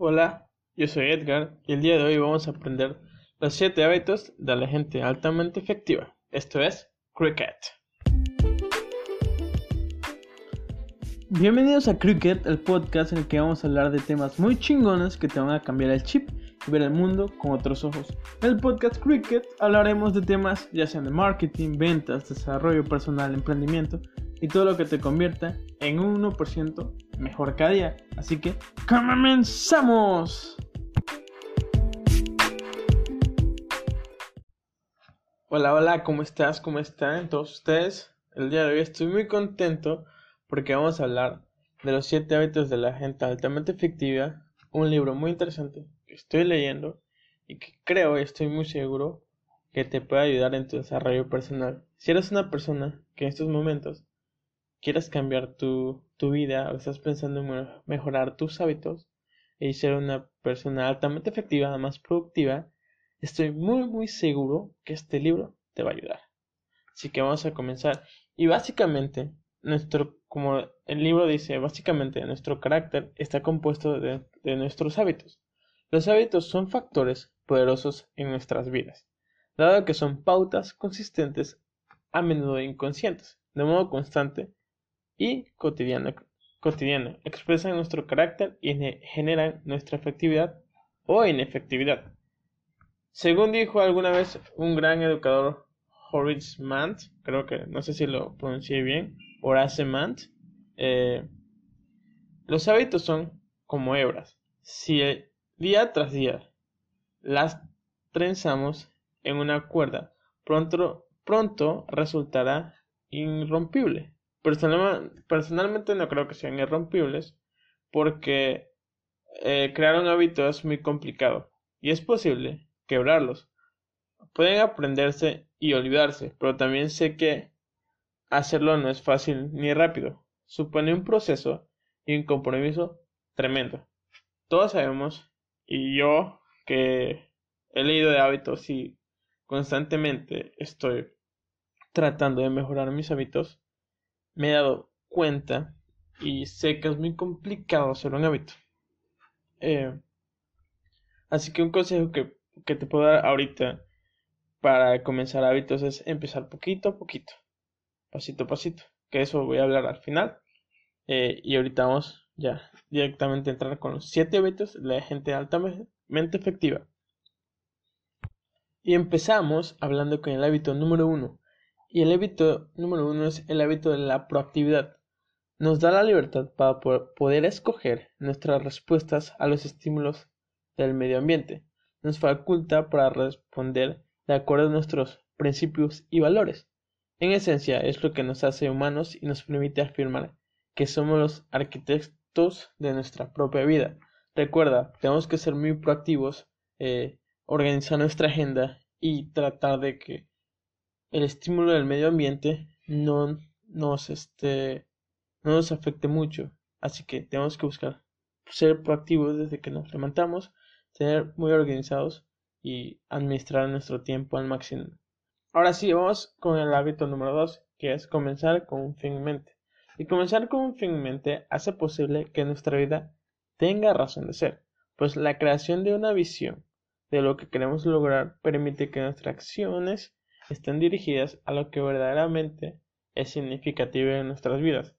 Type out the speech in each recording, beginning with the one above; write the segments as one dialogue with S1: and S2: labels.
S1: Hola, yo soy Edgar y el día de hoy vamos a aprender los 7 hábitos de la gente altamente efectiva. Esto es Cricket. Bienvenidos a Cricket, el podcast en el que vamos a hablar de temas muy chingones que te van a cambiar el chip y ver el mundo con otros ojos. En el podcast Cricket hablaremos de temas ya sean de marketing, ventas, desarrollo personal, emprendimiento y todo lo que te convierta en un 1% mejor cada día. Así que comenzamos. Hola, hola, ¿cómo estás? ¿Cómo están todos ustedes? El día de hoy estoy muy contento porque vamos a hablar de los 7 hábitos de la gente altamente efectiva, un libro muy interesante que estoy leyendo y que creo y estoy muy seguro que te puede ayudar en tu desarrollo personal. Si eres una persona que en estos momentos quieres cambiar tu, tu vida o estás pensando en mejorar tus hábitos y ser una persona altamente efectiva, más productiva, estoy muy muy seguro que este libro te va a ayudar. Así que vamos a comenzar. Y básicamente, nuestro, como el libro dice, básicamente nuestro carácter está compuesto de, de nuestros hábitos. Los hábitos son factores poderosos en nuestras vidas, dado que son pautas consistentes, a menudo inconscientes, de modo constante y cotidiano expresan nuestro carácter y generan nuestra efectividad o inefectividad. Según dijo alguna vez un gran educador Horace Mant, creo que no sé si lo pronuncié bien, Horace Mant, eh, los hábitos son como hebras. Si día tras día las trenzamos en una cuerda, pronto, pronto resultará irrompible personalmente no creo que sean irrompibles porque eh, crear un hábito es muy complicado y es posible quebrarlos. Pueden aprenderse y olvidarse, pero también sé que hacerlo no es fácil ni rápido. Supone un proceso y un compromiso tremendo. Todos sabemos, y yo que he leído de hábitos y constantemente estoy tratando de mejorar mis hábitos, me he dado cuenta y sé que es muy complicado hacer un hábito. Eh, así que un consejo que, te puedo dar ahorita para comenzar hábitos es empezar poquito a poquito, pasito a pasito, que eso voy a hablar al final. Eh, y ahorita vamos ya directamente a entrar con los 7 hábitos de la gente altamente efectiva. Y empezamos hablando con el hábito número 1, y el hábito número uno es el hábito de la proactividad. Nos da la libertad para poder escoger nuestras respuestas a los estímulos del medio ambiente. Nos faculta para responder de acuerdo a nuestros principios y valores. En esencia es lo que nos hace humanos y nos permite afirmar que somos los arquitectos de nuestra propia vida. Recuerda, tenemos que ser muy proactivos, eh, organizar nuestra agenda y tratar de que el estímulo del medio ambiente no nos este no nos afecte mucho. Así que tenemos que buscar ser proactivos desde que nos levantamos tener muy organizados y administrar nuestro tiempo al máximo. Ahora sí vamos con el hábito número dos que es comenzar con un fin en mente. Y comenzar con un fin en mente hace posible que nuestra vida tenga razón de ser. Pues la creación de una visión de lo que queremos lograr permite que nuestras acciones estén dirigidas a lo que verdaderamente es significativo en nuestras vidas.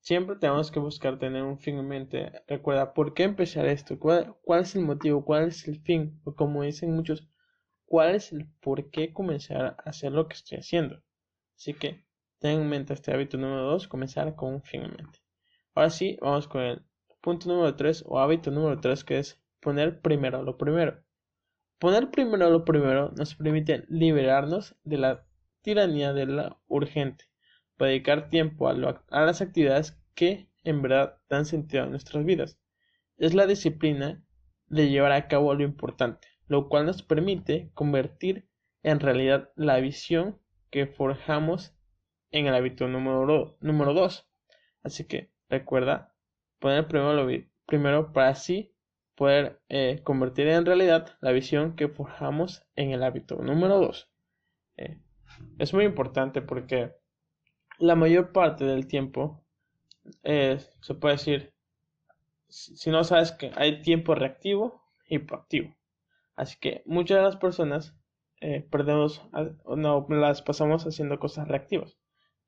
S1: Siempre tenemos que buscar tener un fin en mente. Recuerda, ¿por qué empezar esto? ¿Cuál, es el motivo? ¿Cuál es el fin? O como dicen muchos, ¿cuál es el por qué comenzar a hacer lo que estoy haciendo? Así que ten en mente este hábito número 2, comenzar con un fin en mente. Ahora sí, vamos con el punto número 3 o hábito número 3 que es poner primero lo primero. Poner primero lo primero nos permite liberarnos de la tiranía de la urgente, para dedicar tiempo a, las actividades que en verdad dan sentido a nuestras vidas. Es la disciplina de llevar a cabo lo importante, lo cual nos permite convertir en realidad la visión que forjamos en el hábito número, número 2. Así que recuerda poner primero lo primero para así poder eh, convertir en realidad la visión que forjamos en el hábito. Número 2. Eh, es muy importante porque la mayor parte del tiempo, eh, se puede decir, si no sabes que hay tiempo reactivo y proactivo. Así que muchas de las personas perdemos, no las pasamos haciendo cosas reactivas.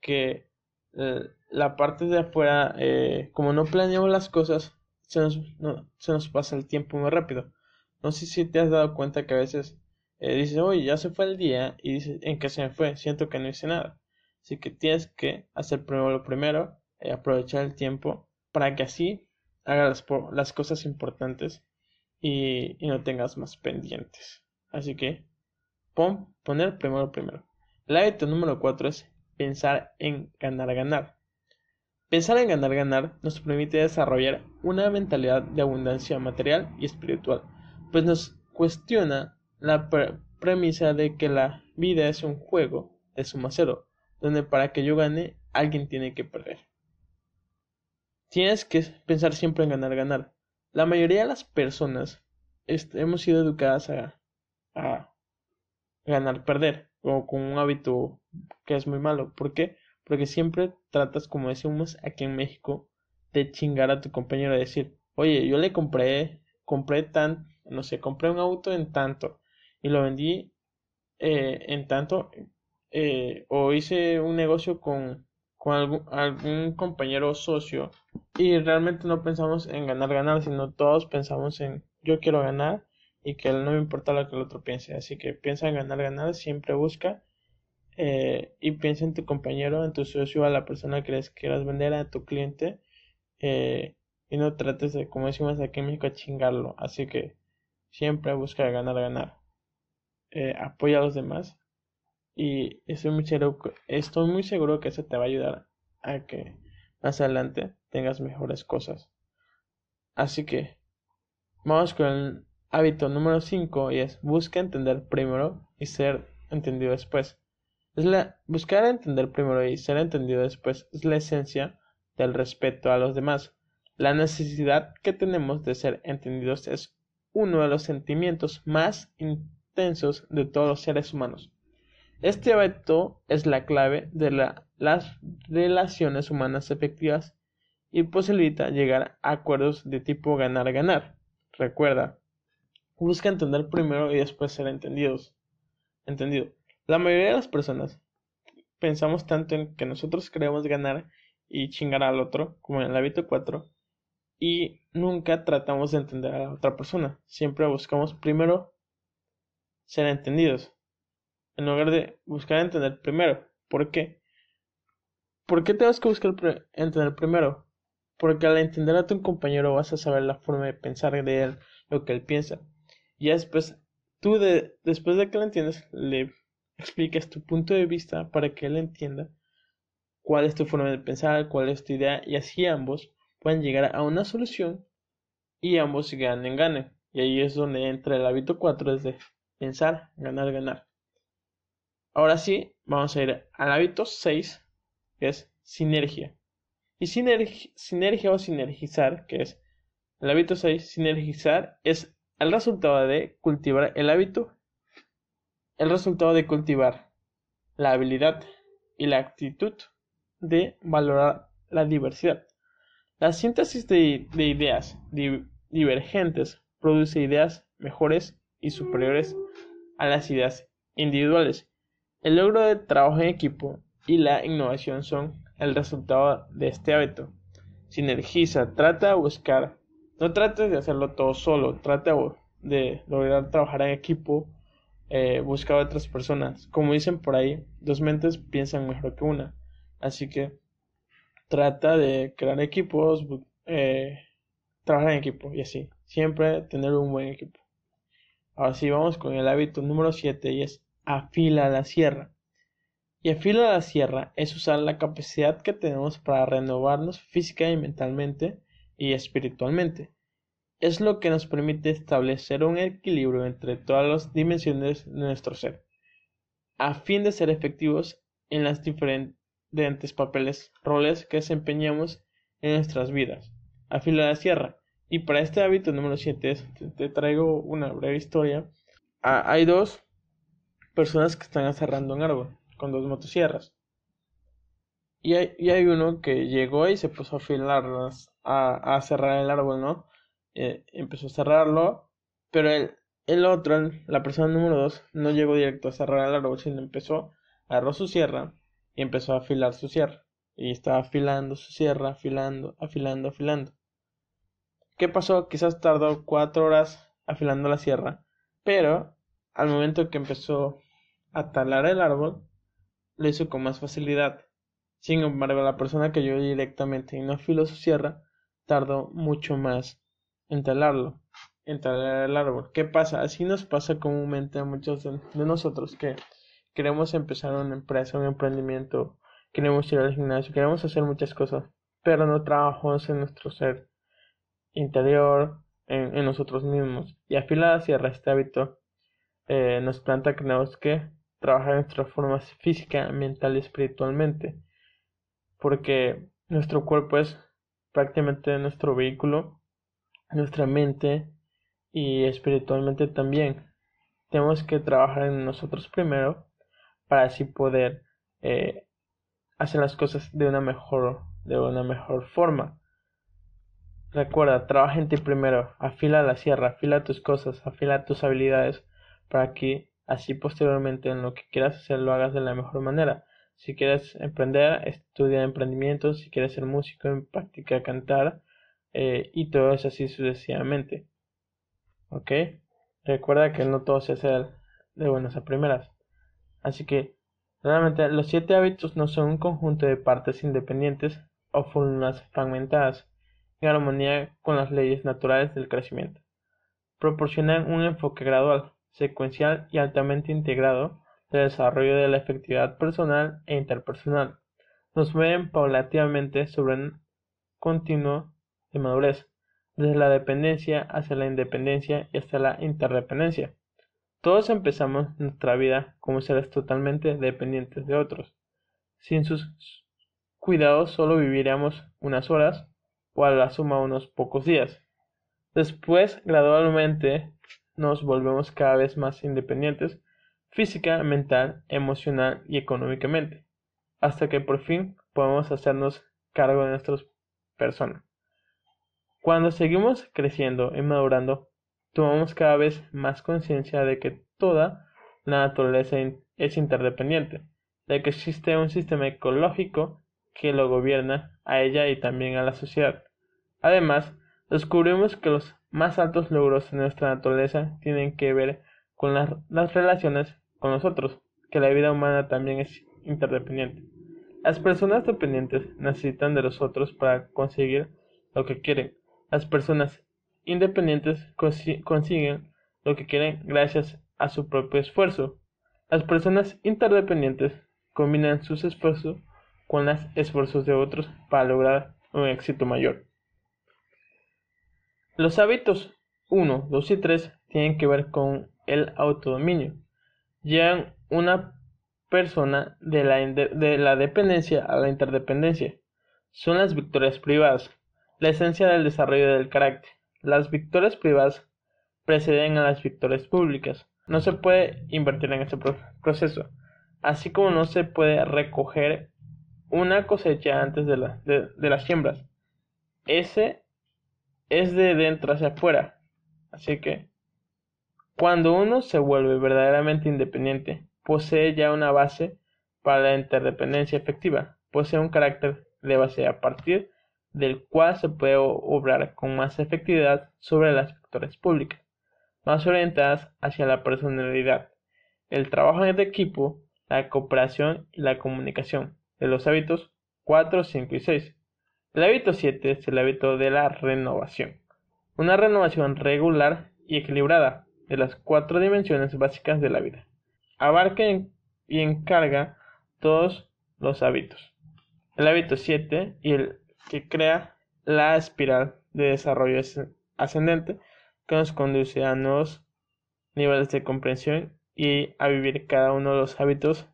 S1: Que la parte de afuera, como no planeamos las cosas, se nos, se nos pasa el tiempo muy rápido. No sé si te has dado cuenta que a veces dices, oye, ya se fue el día y dices, ¿en qué se me fue? Siento que no hice nada. Así que tienes que hacer primero lo primero, aprovechar el tiempo para que así hagas las, cosas importantes y, no tengas más pendientes. Así que pon, poner primero primero. El hábito número 4 es pensar en ganar ganar. Pensar en ganar ganar nos permite desarrollar una mentalidad de abundancia material y espiritual, pues nos cuestiona la premisa de que la vida es un juego de suma cero, donde para que yo gane alguien tiene que perder. Tienes que pensar siempre en ganar, ganar. La mayoría de las personas hemos sido educadas a, a ganar, perder, o con un hábito que es muy malo. ¿Por qué? Porque siempre tratas, como decimos aquí en México, de chingar a tu compañero, de decir, oye, yo le compré, compré tan, no sé, compré un auto en tanto y lo vendí eh, en tanto, eh, o hice un negocio con con algún, compañero socio y realmente no pensamos en ganar, ganar, sino todos pensamos en yo quiero ganar y que no me importa lo que el otro piense. Así que piensa en ganar, ganar, siempre busca eh, y piensa en tu compañero, en tu socio, a la persona que les quieras vender, a tu cliente eh, y no trates de, como decimos aquí en México, chingarlo. Así que siempre busca ganar, ganar. Eh, apoya a los demás y estoy muy, seguro, estoy muy seguro que eso te va a ayudar a que más adelante tengas mejores cosas. Así que vamos con el hábito número 5 y es busca entender primero y ser entendido después. Buscar entender primero y ser entendido después es la esencia del respeto a los demás. La necesidad que tenemos de ser entendidos es uno de los sentimientos más intensos de todos los seres humanos. Este hábito es la clave de las relaciones humanas efectivas y posibilita llegar a acuerdos de tipo ganar-ganar. Recuerda, busca entender primero y después ser entendidos. Entendido. La mayoría de las personas pensamos tanto en que nosotros queremos ganar y chingar al otro, como en el hábito 4, y nunca tratamos de entender a la otra persona. Siempre buscamos primero ser entendidos en lugar de buscar entender primero. ¿Por qué? ¿Por qué tenemos que buscar entender primero? Porque al entender a tu compañero vas a saber la forma de pensar de él, lo que él piensa. Y después, tú de, después de que lo entiendes, le explicas tu punto de vista para que él entienda cuál es tu forma de pensar, cuál es tu idea, y así ambos pueden llegar a una solución y ambos ganen, ganen. Y ahí es donde entra el hábito 4, es de pensar, ganar, ganar. Ahora sí, vamos a ir al hábito 6, que es sinergia. Y sinergia o sinergizar, que es el hábito 6, sinergizar es el resultado de cultivar el hábito, el resultado de cultivar la habilidad y la actitud de valorar la diversidad. La síntesis de, ideas divergentes produce ideas mejores y superiores a las ideas individuales el logro de trabajo en equipo y la innovación son el resultado de este hábito. Sinergiza, trata de buscar, no trates de hacerlo todo solo, trata de lograr trabajar en equipo, eh, buscar a otras personas. Como dicen por ahí, dos mentes piensan mejor que una. Así que trata de crear equipos, eh, trabajar en equipo y así. Siempre tener un buen equipo. Ahora sí, vamos con el hábito número 7 y es afila la sierra. Y afila la sierra es usar la capacidad que tenemos para renovarnos física y mentalmente y espiritualmente. Es lo que nos permite establecer un equilibrio entre todas las dimensiones de nuestro ser, a fin de ser efectivos en las diferentes papeles, roles que desempeñamos en nuestras vidas. Afila la sierra. Y para este hábito número 7 te traigo una breve historia. Ah, hay dos personas que están aserrando un árbol con dos motosierras. y hay, hay uno que llegó y se puso a afilarlas, a, a cerrar el árbol, ¿no? Eh, empezó a cerrarlo, pero el, el otro, la persona número dos, no llegó directo a cerrar el árbol, sino empezó, agarró su sierra y empezó a afilar su sierra. Y estaba afilando su sierra, afilando, afilando, afilando. ¿Qué pasó? Quizás tardó cuatro horas afilando la sierra, pero al momento que empezó a talar el árbol, lo hizo con más facilidad. Sin embargo, la persona que llegó directamente y no afiló su sierra, tardó mucho más en talarlo, en talar el árbol. ¿Qué pasa? Así nos pasa comúnmente a muchos de, nosotros que queremos empezar una empresa, un emprendimiento, queremos ir al gimnasio, queremos hacer muchas cosas, pero no trabajamos en nuestro ser interior, en, nosotros mismos. Y afilar la sierra, este hábito, eh, nos planta que tenemos que trabajar en nuestra forma física, mental y espiritualmente. Porque nuestro cuerpo es prácticamente nuestro vehículo, nuestra mente y espiritualmente también. Tenemos que trabajar en nosotros primero para así poder eh, hacer las cosas de una mejor, de una mejor forma. Recuerda, trabaja en ti primero, afila la sierra, afila tus cosas, afila tus habilidades para que así posteriormente en lo que quieras hacer lo hagas de la mejor manera. Si quieres emprender, estudia emprendimiento, si quieres ser músico, en práctica cantar eh, y todo es así sucesivamente. ¿Ok? Recuerda que no todo se hace de buenas a primeras. Así que, realmente los siete hábitos no son un conjunto de partes independientes o fórmulas fragmentadas en armonía con las leyes naturales del crecimiento. Proporcionan un enfoque gradual, secuencial y altamente integrado del desarrollo de la efectividad personal e interpersonal. Nos mueven paulativamente sobre un continuo de madurez, desde la dependencia hacia la independencia y hasta la interdependencia. Todos empezamos nuestra vida como seres totalmente dependientes de otros. Sin sus cuidados solo viviríamos unas horas o a la suma unos pocos días. Después, gradualmente, nos volvemos cada vez más independientes física, mental, emocional y económicamente, hasta que por fin podemos hacernos cargo de nuestras personas. Cuando seguimos creciendo y madurando, tomamos cada vez más conciencia de que toda la naturaleza es interdependiente, de que existe un sistema ecológico que lo gobierna a ella y también a la sociedad. Además, descubrimos que los más altos logros de nuestra naturaleza tienen que ver con las, relaciones con los otros, que la vida humana también es interdependiente. Las personas dependientes necesitan de los otros para conseguir lo que quieren. Las personas independientes consiguen lo que quieren gracias a su propio esfuerzo. Las personas interdependientes combinan sus esfuerzos con los esfuerzos de otros para lograr un éxito mayor. Los hábitos 1, 2 y 3 tienen que ver con el autodominio. Llevan una persona de la, de la dependencia a la interdependencia. Son las victorias privadas, la esencia del desarrollo del carácter. Las victorias privadas preceden a las victorias públicas. No se puede invertir en este proceso, así como no se puede recoger una cosecha antes de, de las siembras. Ese es de dentro hacia afuera. Así que, cuando uno se vuelve verdaderamente independiente, posee ya una base para la interdependencia efectiva, posee un carácter de base a partir del cual se puede obrar con más efectividad sobre las factores públicas, más orientadas hacia la personalidad, el trabajo en equipo, la cooperación y la comunicación, de los hábitos 4, 5 y 6. El hábito 7 es el hábito de la renovación. Una renovación regular y equilibrada de las cuatro dimensiones básicas de la vida. Abarca y encarga todos los hábitos. El hábito 7 y el que crea la espiral de desarrollo ascendente que nos conduce a nuevos niveles de comprensión y a vivir cada uno de los hábitos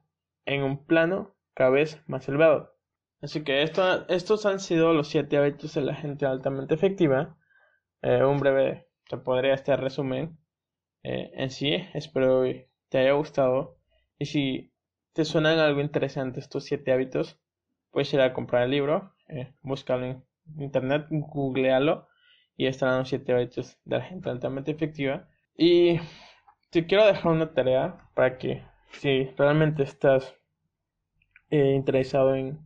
S1: en un plano cada vez más elevado. Así que esto, estos han sido los siete hábitos de la gente altamente efectiva. Eh, un breve, te podría este resumen eh, en sí. Espero te haya gustado. Y si te suenan algo interesante estos siete hábitos, puedes ir a comprar el libro, eh, búscalo en internet, googlealo y estarán los 7 hábitos de la gente altamente efectiva. Y te quiero dejar una tarea para que si realmente estás eh, interesado en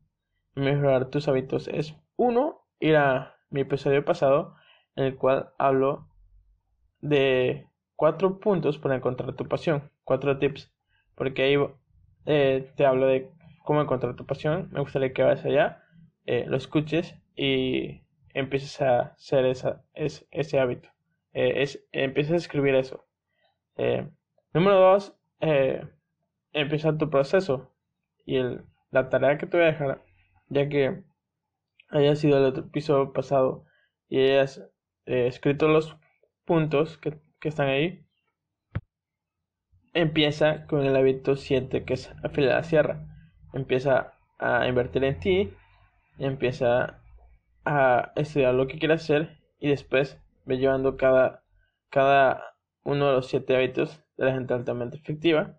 S1: mejorar tus hábitos es uno ir a mi episodio pasado en el cual hablo de cuatro puntos para encontrar tu pasión, cuatro tips, porque ahí eh, te hablo de cómo encontrar tu pasión. Me gustaría que vayas allá, eh, lo escuches y empieces a hacer esa, ese hábito. Eh, es, a escribir eso. número dos, empieza tu proceso y el, la tarea que te voy a dejar, ya que haya sido el episodio pasado y hayas escrito los puntos que, que están ahí, empieza con el hábito 7 que es afilar la sierra. Empieza a invertir en ti, empieza a estudiar lo que quieras hacer y después ve llevando cada, cada uno de los 7 hábitos de la gente altamente efectiva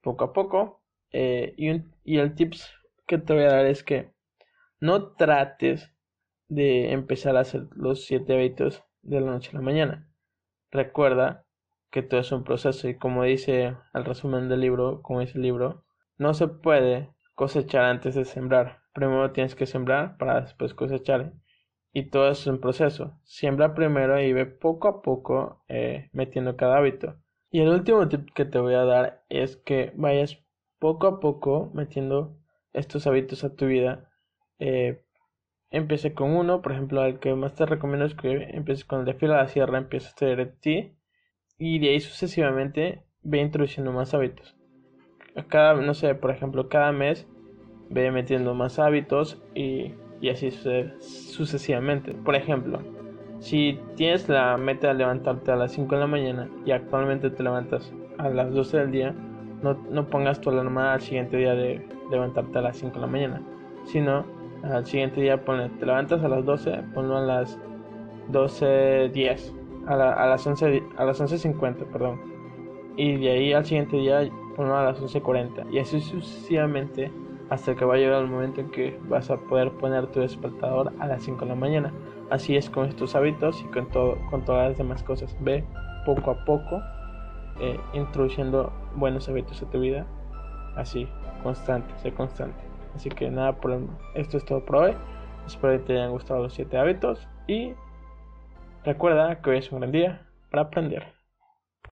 S1: poco a poco. Eh, y, y el tips que te voy a dar es que no trates de empezar a hacer los 7 hábitos de la noche a la mañana. Recuerda que todo es un proceso y como dice el resumen del libro, como dice el libro, no se puede cosechar antes de sembrar. Primero tienes que sembrar para después cosechar. Y todo es un proceso. Siembra primero y ve poco a poco eh, metiendo cada hábito. Y el último tip que te voy a dar es que vayas poco a poco metiendo estos hábitos a tu vida. Eh, empiece con uno, por ejemplo, el que más te recomiendo es que empieces con el de fila a la sierra, empieces a hacer ti y de ahí sucesivamente ve introduciendo más hábitos. Cada, no sé, por ejemplo, cada mes ve metiendo más hábitos y, y así sucesivamente. Por ejemplo, si tienes la meta de levantarte a las 5 de la mañana y actualmente te levantas a las 12 del día, no, no pongas tu alarma al siguiente día de levantarte a las 5 de la mañana, sino al siguiente día ponle, te levantas a las 12, ponlo a las 12.10 a, a las 11 a las 11.50, perdón. Y de ahí al siguiente día ponlo a las 11.40 y así sucesivamente hasta que va a llegar el momento en que vas a poder poner tu despertador a las 5 de la mañana. Así es con estos hábitos y con todo con todas las demás cosas. Ve poco a poco eh, introduciendo buenos hábitos a tu vida. Así, constante, sé constante. Así que nada, por esto es todo por hoy. Espero que te hayan gustado los 7 hábitos y Recuerda que hoy es un gran día para aprender.